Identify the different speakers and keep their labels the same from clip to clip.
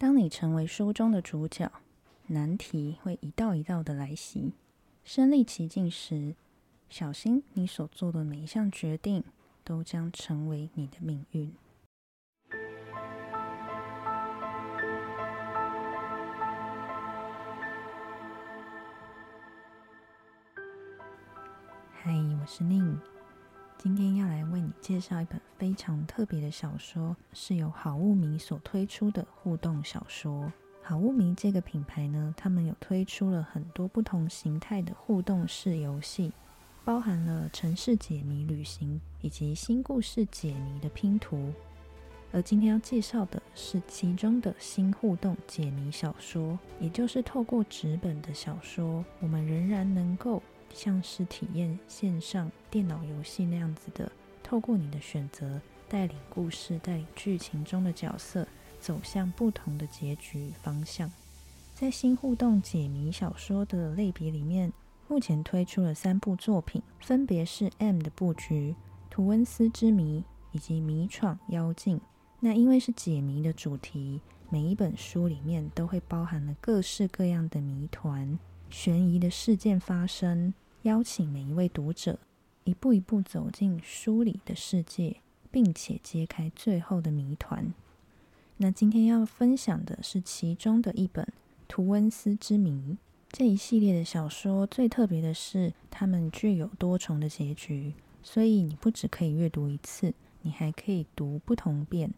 Speaker 1: 当你成为书中的主角，难题会一道一道的来袭。身历其境时，小心你所做的每一项决定都将成为你的命运。嗨，我是宁。今天要来为你介绍一本非常特别的小说，是由好物迷所推出的互动小说。好物迷这个品牌呢，他们有推出了很多不同形态的互动式游戏，包含了城市解谜旅行以及新故事解谜的拼图。而今天要介绍的是其中的新互动解谜小说，也就是透过纸本的小说，我们仍然能够。像是体验线上电脑游戏那样子的，透过你的选择，带领故事、带领剧情中的角色走向不同的结局方向。在新互动解谜小说的类别里面，目前推出了三部作品，分别是《M 的布局》、《图温斯之谜》以及《谜闯妖境》。那因为是解谜的主题，每一本书里面都会包含了各式各样的谜团。悬疑的事件发生，邀请每一位读者一步一步走进书里的世界，并且揭开最后的谜团。那今天要分享的是其中的一本《图温斯之谜》这一系列的小说。最特别的是，它们具有多重的结局，所以你不只可以阅读一次，你还可以读不同遍，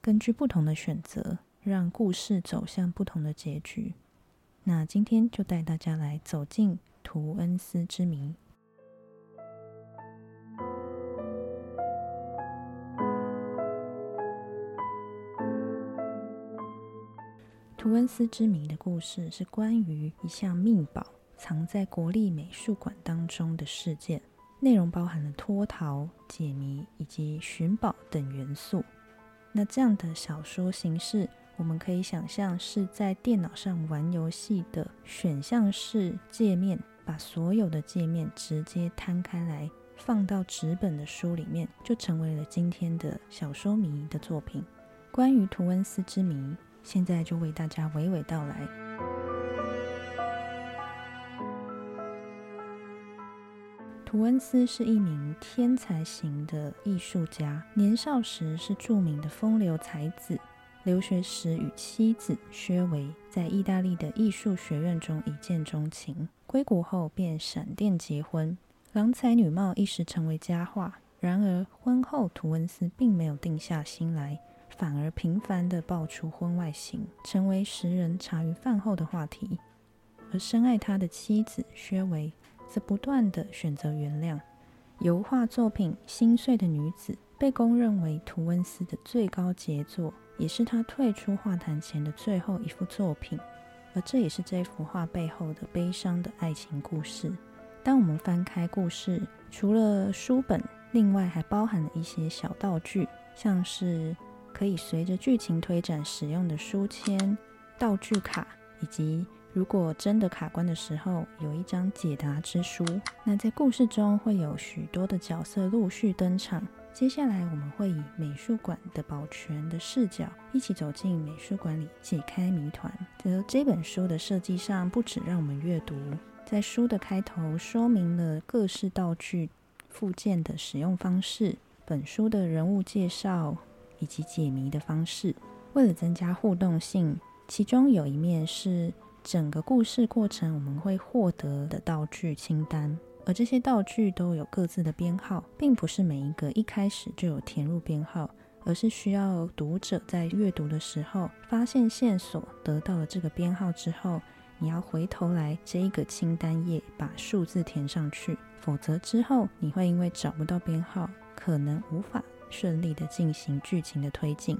Speaker 1: 根据不同的选择，让故事走向不同的结局。那今天就带大家来走进图恩斯之谜。图恩斯之谜的故事是关于一项秘宝藏在国立美术馆当中的事件，内容包含了脱逃、解谜以及寻宝等元素。那这样的小说形式。我们可以想象是在电脑上玩游戏的选项式界面，把所有的界面直接摊开来，放到纸本的书里面，就成为了今天的小说迷的作品。关于图恩斯之谜，现在就为大家娓娓道来。图恩斯是一名天才型的艺术家，年少时是著名的风流才子。留学时与妻子薛维在意大利的艺术学院中一见钟情，归国后便闪电结婚，郎才女貌一时成为佳话。然而婚后，图温斯并没有定下心来，反而频繁地爆出婚外情，成为时人茶余饭后的话题。而深爱他的妻子薛维则不断地选择原谅。油画作品《心碎的女子》被公认为图温斯的最高杰作。也是他退出画坛前的最后一幅作品，而这也是这幅画背后的悲伤的爱情故事。当我们翻开故事，除了书本，另外还包含了一些小道具，像是可以随着剧情推展使用的书签、道具卡，以及如果真的卡关的时候，有一张解答之书。那在故事中会有许多的角色陆续登场。接下来，我们会以美术馆的保全的视角，一起走进美术馆里解开谜团。则这本书的设计上，不止让我们阅读，在书的开头说明了各式道具附件的使用方式、本书的人物介绍以及解谜的方式。为了增加互动性，其中有一面是整个故事过程我们会获得的道具清单。而这些道具都有各自的编号，并不是每一个一开始就有填入编号，而是需要读者在阅读的时候发现线索，得到了这个编号之后，你要回头来这一个清单页把数字填上去，否则之后你会因为找不到编号，可能无法顺利的进行剧情的推进。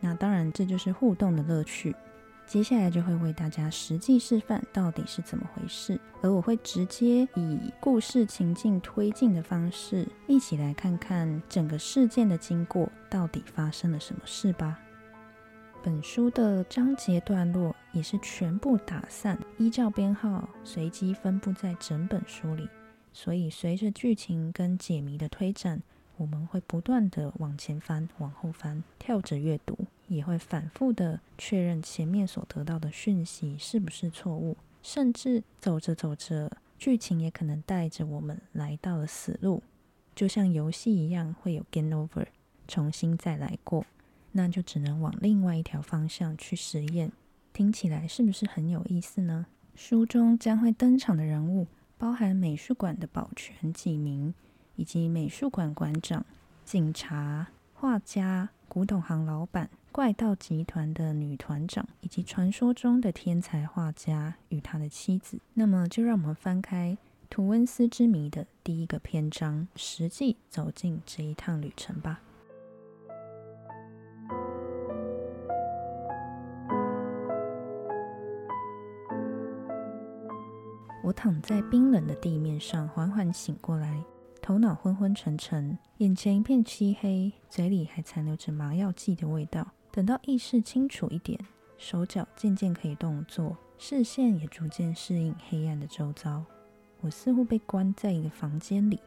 Speaker 1: 那当然，这就是互动的乐趣。接下来就会为大家实际示范到底是怎么回事，而我会直接以故事情境推进的方式，一起来看看整个事件的经过到底发生了什么事吧。本书的章节段落也是全部打散，依照编号随机分布在整本书里，所以随着剧情跟解谜的推展，我们会不断的往前翻、往后翻，跳着阅读。也会反复的确认前面所得到的讯息是不是错误，甚至走着走着，剧情也可能带着我们来到了死路，就像游戏一样会有 game over，重新再来过，那就只能往另外一条方向去实验。听起来是不是很有意思呢？书中将会登场的人物包含美术馆的保全几名，以及美术馆馆长、警察、画家、古董行老板。怪盗集团的女团长，以及传说中的天才画家与他的妻子。那么，就让我们翻开《图温斯之谜》的第一个篇章，实际走进这一趟旅程吧。我躺在冰冷的地面上，缓缓醒过来。头脑昏昏沉沉，眼前一片漆黑，嘴里还残留着麻药剂的味道。等到意识清楚一点，手脚渐渐可以动作，视线也逐渐适应黑暗的周遭。我似乎被关在一个房间里，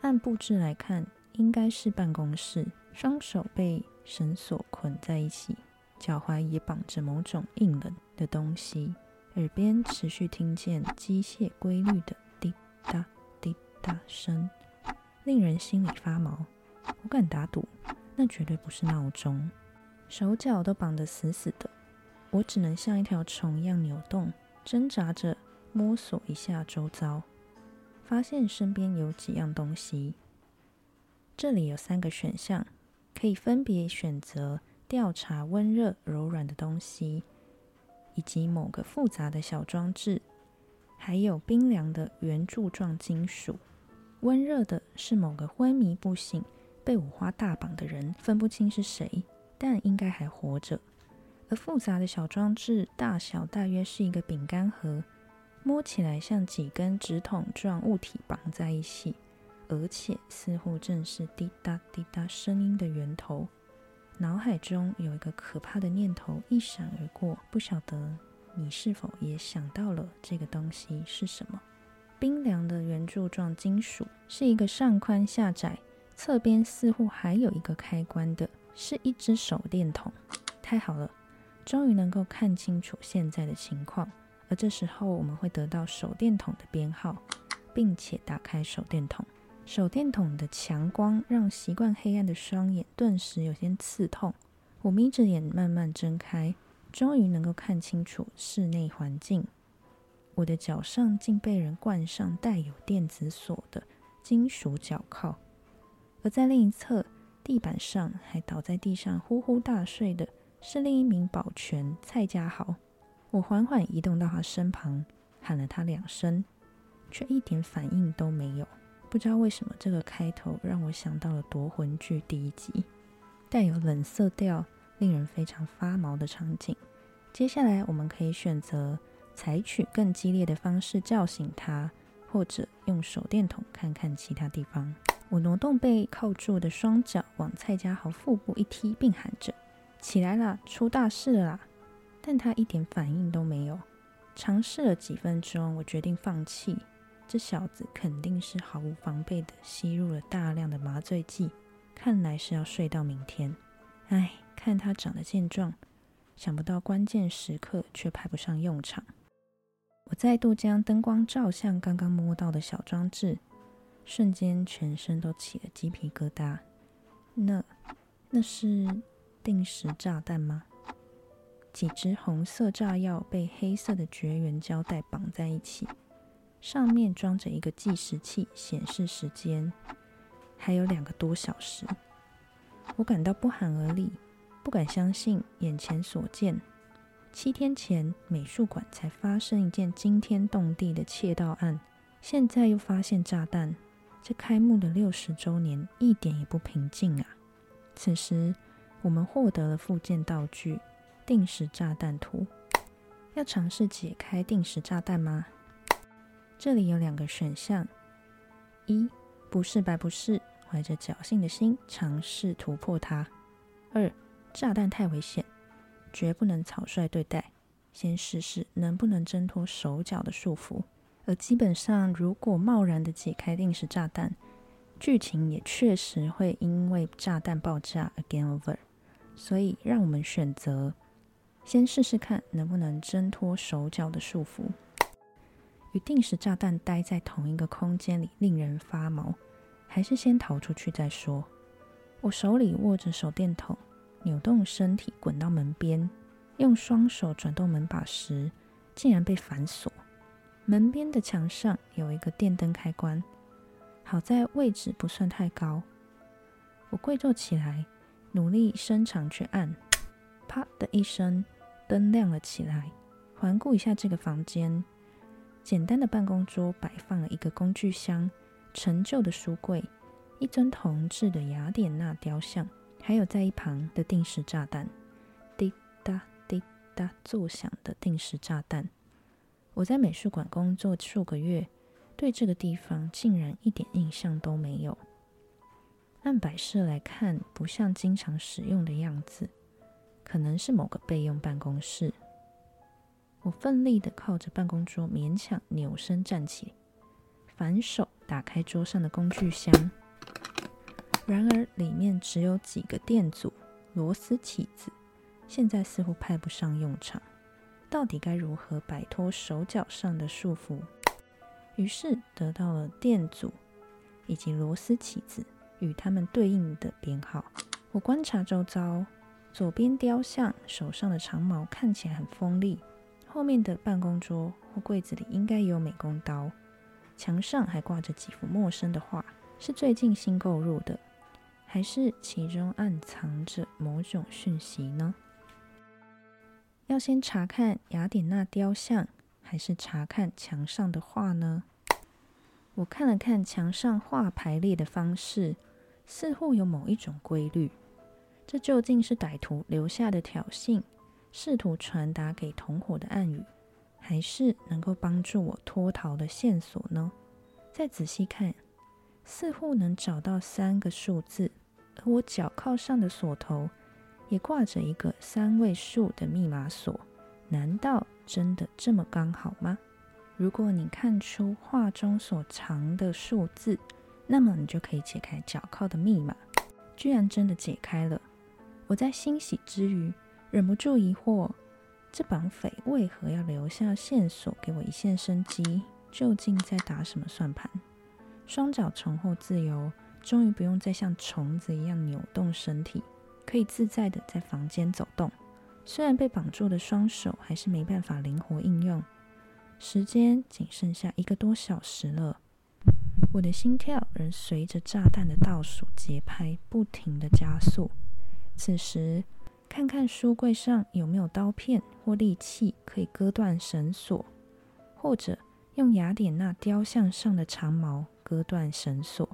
Speaker 1: 按布置来看，应该是办公室。双手被绳索捆在一起，脚踝也绑着某种硬冷的东西，耳边持续听见机械规律的滴答滴答声。令人心里发毛，我敢打赌，那绝对不是闹钟。手脚都绑得死死的，我只能像一条虫一样扭动、挣扎着摸索一下周遭，发现身边有几样东西。这里有三个选项，可以分别选择调查温热、柔软的东西，以及某个复杂的小装置，还有冰凉的圆柱状金属。温热的是某个昏迷不醒、被五花大绑的人，分不清是谁，但应该还活着。而复杂的小装置大小大约是一个饼干盒，摸起来像几根直筒状物体绑在一起，而且似乎正是滴答滴答声音的源头。脑海中有一个可怕的念头一闪而过，不晓得你是否也想到了这个东西是什么？冰凉的圆柱状金属是一个上宽下窄、侧边似乎还有一个开关的，是一只手电筒。太好了，终于能够看清楚现在的情况。而这时候，我们会得到手电筒的编号，并且打开手电筒。手电筒的强光让习惯黑暗的双眼顿时有些刺痛。我眯着眼慢慢睁开，终于能够看清楚室内环境。我的脚上竟被人冠上带有电子锁的金属脚铐，而在另一侧地板上还倒在地上呼呼大睡的是另一名保全蔡家豪。我缓缓移动到他身旁，喊了他两声，却一点反应都没有。不知道为什么，这个开头让我想到了夺魂剧第一集，带有冷色调、令人非常发毛的场景。接下来我们可以选择。采取更激烈的方式叫醒他，或者用手电筒看看其他地方。我挪动被铐住的双脚，往蔡家豪腹部一踢，并喊着：“起来啦，出大事了啦！”但他一点反应都没有。尝试了几分钟，我决定放弃。这小子肯定是毫无防备的吸入了大量的麻醉剂，看来是要睡到明天。唉，看他长得健壮，想不到关键时刻却派不上用场。我再度将灯光照向刚刚摸到的小装置，瞬间全身都起了鸡皮疙瘩。那，那是定时炸弹吗？几支红色炸药被黑色的绝缘胶带绑在一起，上面装着一个计时器，显示时间，还有两个多小时。我感到不寒而栗，不敢相信眼前所见。七天前，美术馆才发生一件惊天动地的窃盗案，现在又发现炸弹。这开幕的六十周年一点也不平静啊！此时，我们获得了附件道具——定时炸弹图。要尝试解开定时炸弹吗？这里有两个选项：一，不是白不是，怀着侥幸的心尝试突破它；二，炸弹太危险。绝不能草率对待，先试试能不能挣脱手脚的束缚。而基本上，如果贸然的解开定时炸弹，剧情也确实会因为炸弹爆炸而 game over。所以让我们选择先试试看能不能挣脱手脚的束缚。与定时炸弹待在同一个空间里令人发毛，还是先逃出去再说。我手里握着手电筒，扭动身体滚到门边，用双手转动门把时，竟然被反锁。门边的墙上有一个电灯开关，好在位置不算太高。我跪坐起来，努力伸长去按，啪的一声，灯亮了起来。环顾一下这个房间，简单的办公桌摆放了一个工具箱、陈旧的书柜、一尊铜制的雅典娜雕像，还有在一旁的定时炸弹，滴答滴答作响的定时炸弹。我在美术馆工作数个月，对这个地方竟然一点印象都没有。按摆设来看，不像经常使用的样子，可能是某个备用办公室。我奋力的靠着办公桌，勉强扭身站起，反手打开桌上的工具箱。然而里面只有几个电阻、螺丝起子，现在似乎派不上用场。到底该如何摆脱手脚上的束缚？于是得到了电阻以及螺丝起子与它们对应的编号。我观察周遭，左边雕像手上的长矛看起来很锋利，后面的办公桌或柜子里应该有美工刀，墙上还挂着几幅陌生的画，是最近新购入的，还是其中暗藏着某种讯息呢？要先查看雅典娜雕像，还是查看墙上的画呢？我看了看墙上画排列的方式，似乎有某一种规律。这究竟是歹徒留下的挑衅，试图传达给同伙的暗语，还是能够帮助我脱逃的线索呢？再仔细看，似乎能找到三个数字，而我脚铐上的锁头。也挂着一个三位数的密码锁，难道真的这么刚好吗？如果你看出画中所藏的数字，那么你就可以解开脚铐的密码。居然真的解开了！我在欣喜之余，忍不住疑惑：这绑匪为何要留下线索给我一线生机？究竟在打什么算盘？双脚重获自由，终于不用再像虫子一样扭动身体。可以自在的在房间走动，虽然被绑住的双手还是没办法灵活应用。时间仅剩下一个多小时了，我的心跳仍随着炸弹的倒数节拍不停的加速。此时，看看书柜上有没有刀片或利器可以割断绳索，或者用雅典娜雕像上的长矛割断绳索。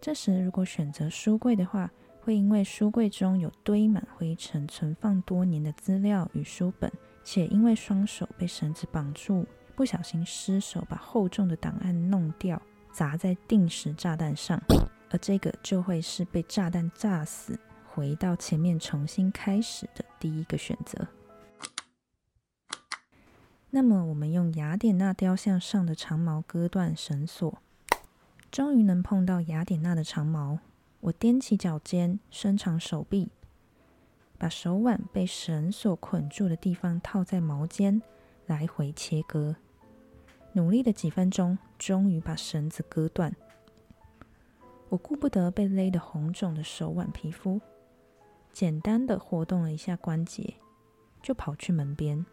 Speaker 1: 这时，如果选择书柜的话，会因为书柜中有堆满灰尘、存放多年的资料与书本，且因为双手被绳子绑住，不小心失手把厚重的档案弄掉，砸在定时炸弹上，而这个就会是被炸弹炸死，回到前面重新开始的第一个选择。那么，我们用雅典娜雕像上的长矛割断绳索，终于能碰到雅典娜的长矛。我踮起脚尖，伸长手臂，把手腕被绳索捆住的地方套在毛尖，来回切割。努力的几分钟，终于把绳子割断。我顾不得被勒得红肿的手腕皮肤，简单的活动了一下关节，就跑去门边。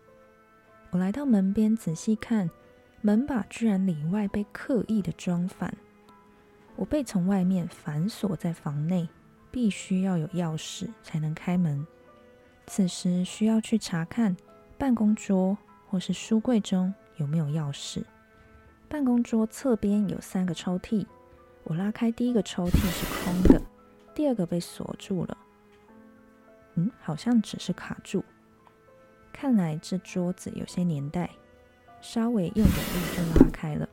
Speaker 1: 我来到门边，仔细看，门把居然里外被刻意的装反。我被从外面反锁在房内，必须要有钥匙才能开门。此时需要去查看办公桌或是书柜中有没有钥匙。办公桌侧边有三个抽屉，我拉开第一个抽屉是空的，第二个被锁住了。嗯，好像只是卡住。看来这桌子有些年代，稍微用点力就拉开了。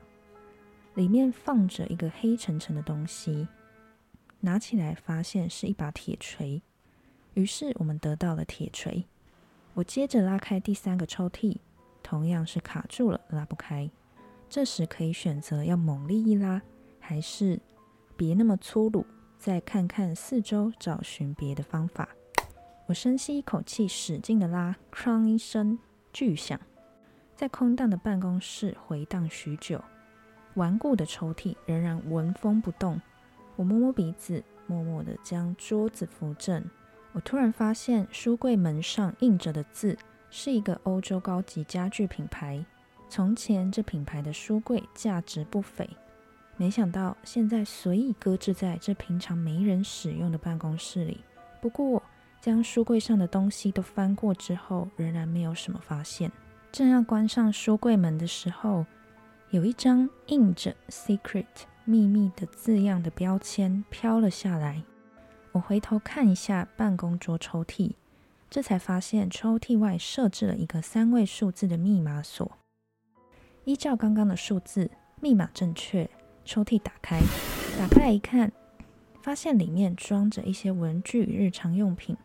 Speaker 1: 里面放着一个黑沉沉的东西，拿起来发现是一把铁锤，于是我们得到了铁锤。我接着拉开第三个抽屉，同样是卡住了，拉不开。这时可以选择要猛力一拉，还是别那么粗鲁，再看看四周，找寻别的方法。我深吸一口气，使劲的拉，哐一声巨响，在空荡的办公室回荡许久。顽固的抽屉仍然纹风不动。我摸摸鼻子，默默的将桌子扶正。我突然发现书柜门上印着的字是一个欧洲高级家具品牌。从前这品牌的书柜价值不菲，没想到现在随意搁置在这平常没人使用的办公室里。不过将书柜上的东西都翻过之后，仍然没有什么发现。正要关上书柜门的时候，有一张印着 “secret” 秘密的字样的标签飘了下来。我回头看一下办公桌抽屉，这才发现抽屉外设置了一个三位数字的密码锁。依照刚刚的数字，密码正确。抽屉打开，打开一看，发现里面装着一些文具与日常用品，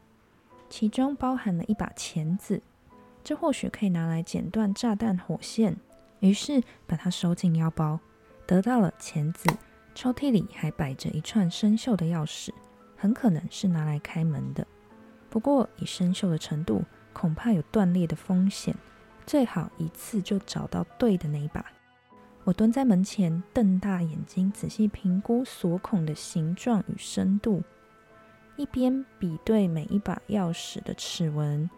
Speaker 1: 其中包含了一把钳子，这或许可以拿来剪断炸弹火线。于是把它收进腰包，得到了钳子。抽屉里还摆着一串生锈的钥匙，很可能是拿来开门的。不过以生锈的程度，恐怕有断裂的风险，最好一次就找到对的那一把。我蹲在门前，瞪大眼睛，仔细评估锁孔的形状与深度，一边比对每一把钥匙的齿纹，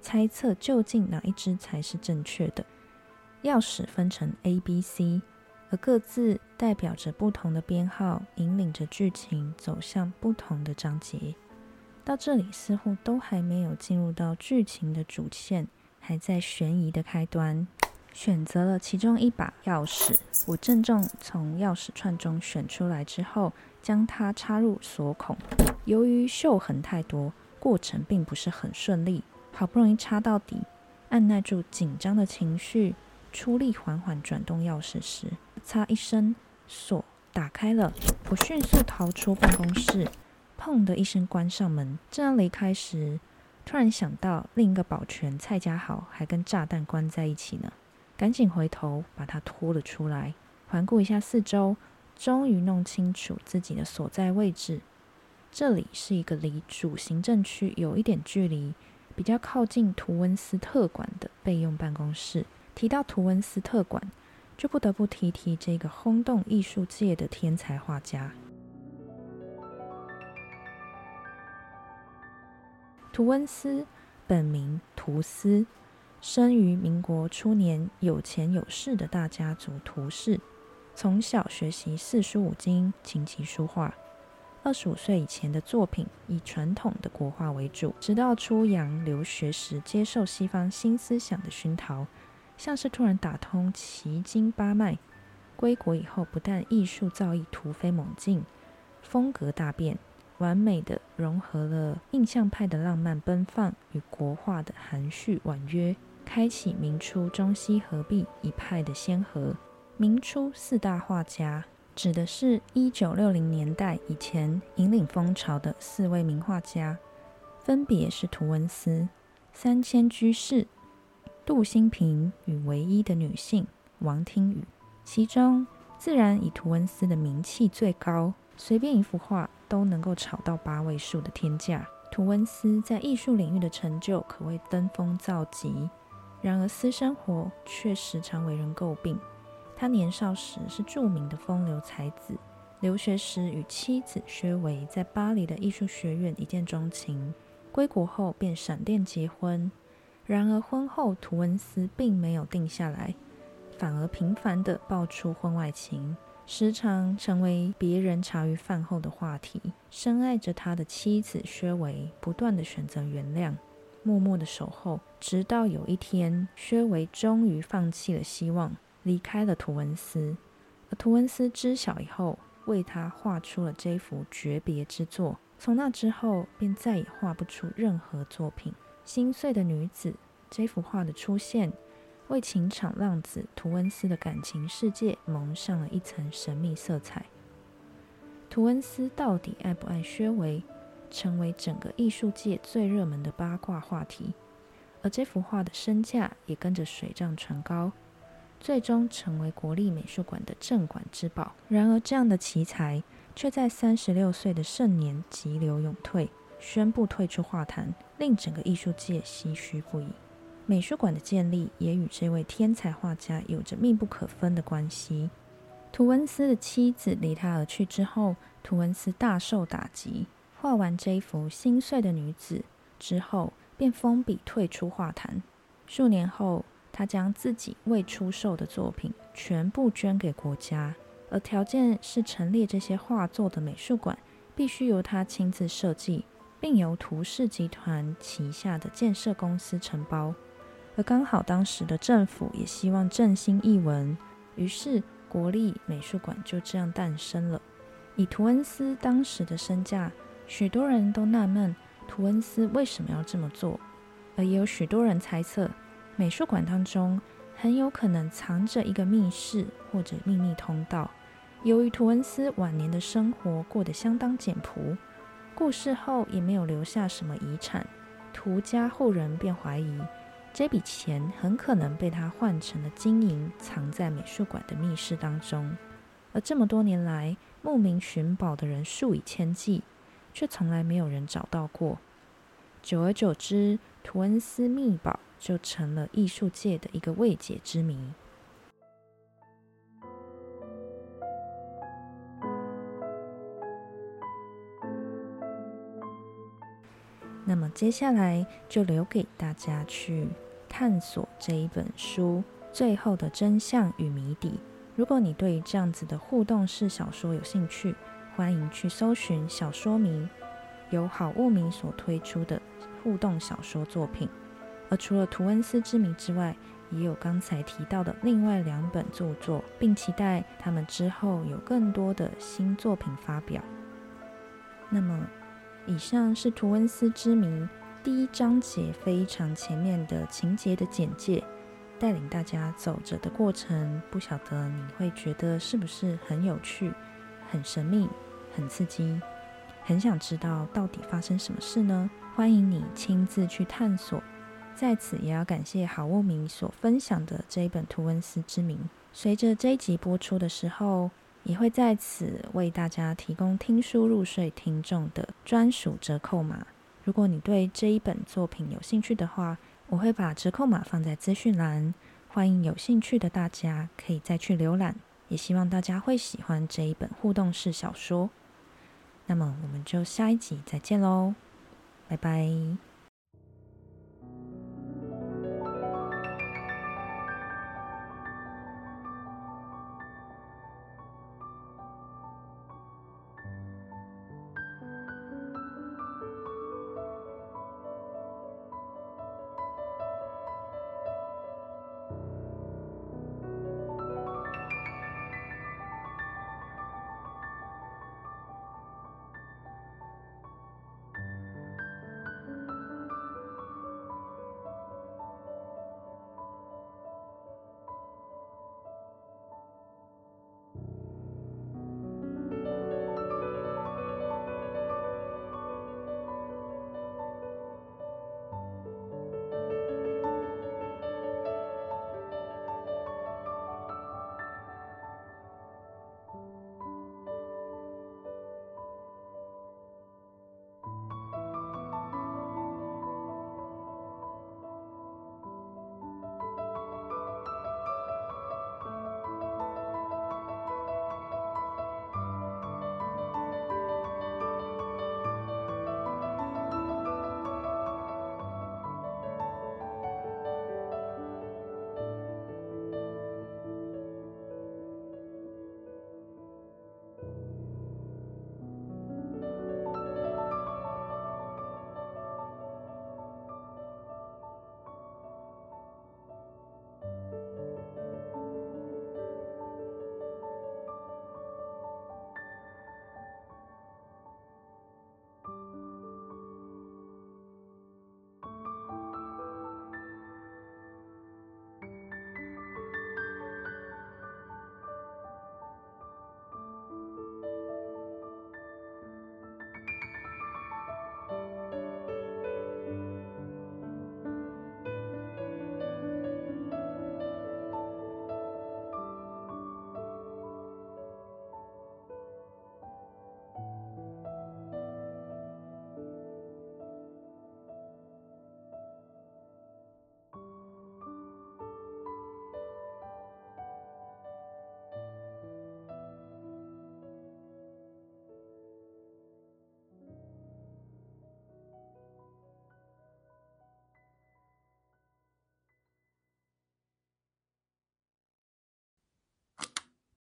Speaker 1: 猜测究竟哪一只才是正确的。钥匙分成 A、B、C，而各自代表着不同的编号，引领着剧情走向不同的章节。到这里似乎都还没有进入到剧情的主线，还在悬疑的开端。选择了其中一把钥匙，我郑重从钥匙串中选出来之后，将它插入锁孔。由于锈痕太多，过程并不是很顺利。好不容易插到底，按耐住紧张的情绪。出力缓缓转动钥匙时，嚓一声，锁打开了。我迅速逃出办公室，砰的一声关上门。正要离开时，突然想到另一个保全蔡家豪还跟炸弹关在一起呢，赶紧回头把他拖了出来。环顾一下四周，终于弄清楚自己的所在位置。这里是一个离主行政区有一点距离，比较靠近图温斯特馆的备用办公室。提到图文斯特馆，就不得不提提这个轰动艺术界的天才画家。图温斯本名图斯，生于民国初年有钱有势的大家族图氏，从小学习四书五经、琴棋书画。二十五岁以前的作品以传统的国画为主，直到出洋留学时，接受西方新思想的熏陶。像是突然打通奇经八脉，归国以后不但艺术造诣突飞猛进，风格大变，完美的融合了印象派的浪漫奔放与国画的含蓄婉约，开启明初中西合璧一派的先河。明初四大画家指的是一九六零年代以前引领风潮的四位名画家，分别是图文斯、三千居士。杜新平与唯一的女性王听雨，其中自然以图文斯的名气最高，随便一幅画都能够炒到八位数的天价。图文斯在艺术领域的成就可谓登峰造极，然而私生活却时常为人诟病。他年少时是著名的风流才子，留学时与妻子薛维在巴黎的艺术学院一见钟情，归国后便闪电结婚。然而婚后，图文斯并没有定下来，反而频繁地爆出婚外情，时常成为别人茶余饭后的话题。深爱着他的妻子薛维不断地选择原谅，默默地守候，直到有一天，薛维终于放弃了希望，离开了图文斯。而图文斯知晓以后，为他画出了这幅诀别之作。从那之后，便再也画不出任何作品。心碎的女子这幅画的出现，为情场浪子图恩斯的感情世界蒙上了一层神秘色彩。图恩斯到底爱不爱薛维，成为整个艺术界最热门的八卦话题。而这幅画的身价也跟着水涨船高，最终成为国立美术馆的镇馆之宝。然而，这样的奇才却在三十六岁的盛年急流勇退。宣布退出画坛，令整个艺术界唏嘘不已。美术馆的建立也与这位天才画家有着密不可分的关系。图恩斯的妻子离他而去之后，图恩斯大受打击。画完这一幅心碎的女子之后，便封笔退出画坛。数年后，他将自己未出售的作品全部捐给国家，而条件是陈列这些画作的美术馆必须由他亲自设计，并由图氏集团旗下的建设公司承包。而刚好当时的政府也希望振兴艺文，于是国立美术馆就这样诞生了。以图恩斯当时的身价，许多人都纳闷图恩斯为什么要这么做，而也有许多人猜测。美术馆当中很有可能藏着一个密室或者秘密通道。由于图恩斯晚年的生活过得相当简朴，故世后也没有留下什么遗产，图家后人便怀疑这笔钱很可能被他换成了金银，藏在美术馆的密室当中。而这么多年来，慕名寻宝的人数以千计，却从来没有人找到过。久而久之，图恩斯秘宝。就成了艺术界的一个未解之谜。那么接下来就留给大家去探索这一本书最后的真相与谜底。如果你对这样子的互动式小说有兴趣，欢迎去搜寻“小说迷”，由好物迷所推出的互动小说作品。而除了图恩斯之谜之外，也有刚才提到的另外两本著作，并期待他们之后有更多的新作品发表。那么，以上是图恩斯之谜第一章节非常前面的情节的简介，带领大家走着的过程，不晓得你会觉得是不是很有趣、很神秘、很刺激，很想知道到底发生什么事呢？欢迎你亲自去探索。在此也要感谢好物迷所分享的这一本《图文斯之名》。随着这一集播出的时候，也会在此为大家提供听书入睡听众的专属折扣码。如果你对这一本作品有兴趣的话，我会把折扣码放在资讯栏，欢迎有兴趣的大家可以再去浏览。也希望大家会喜欢这一本互动式小说。那么我们就下一集再见喽，拜拜。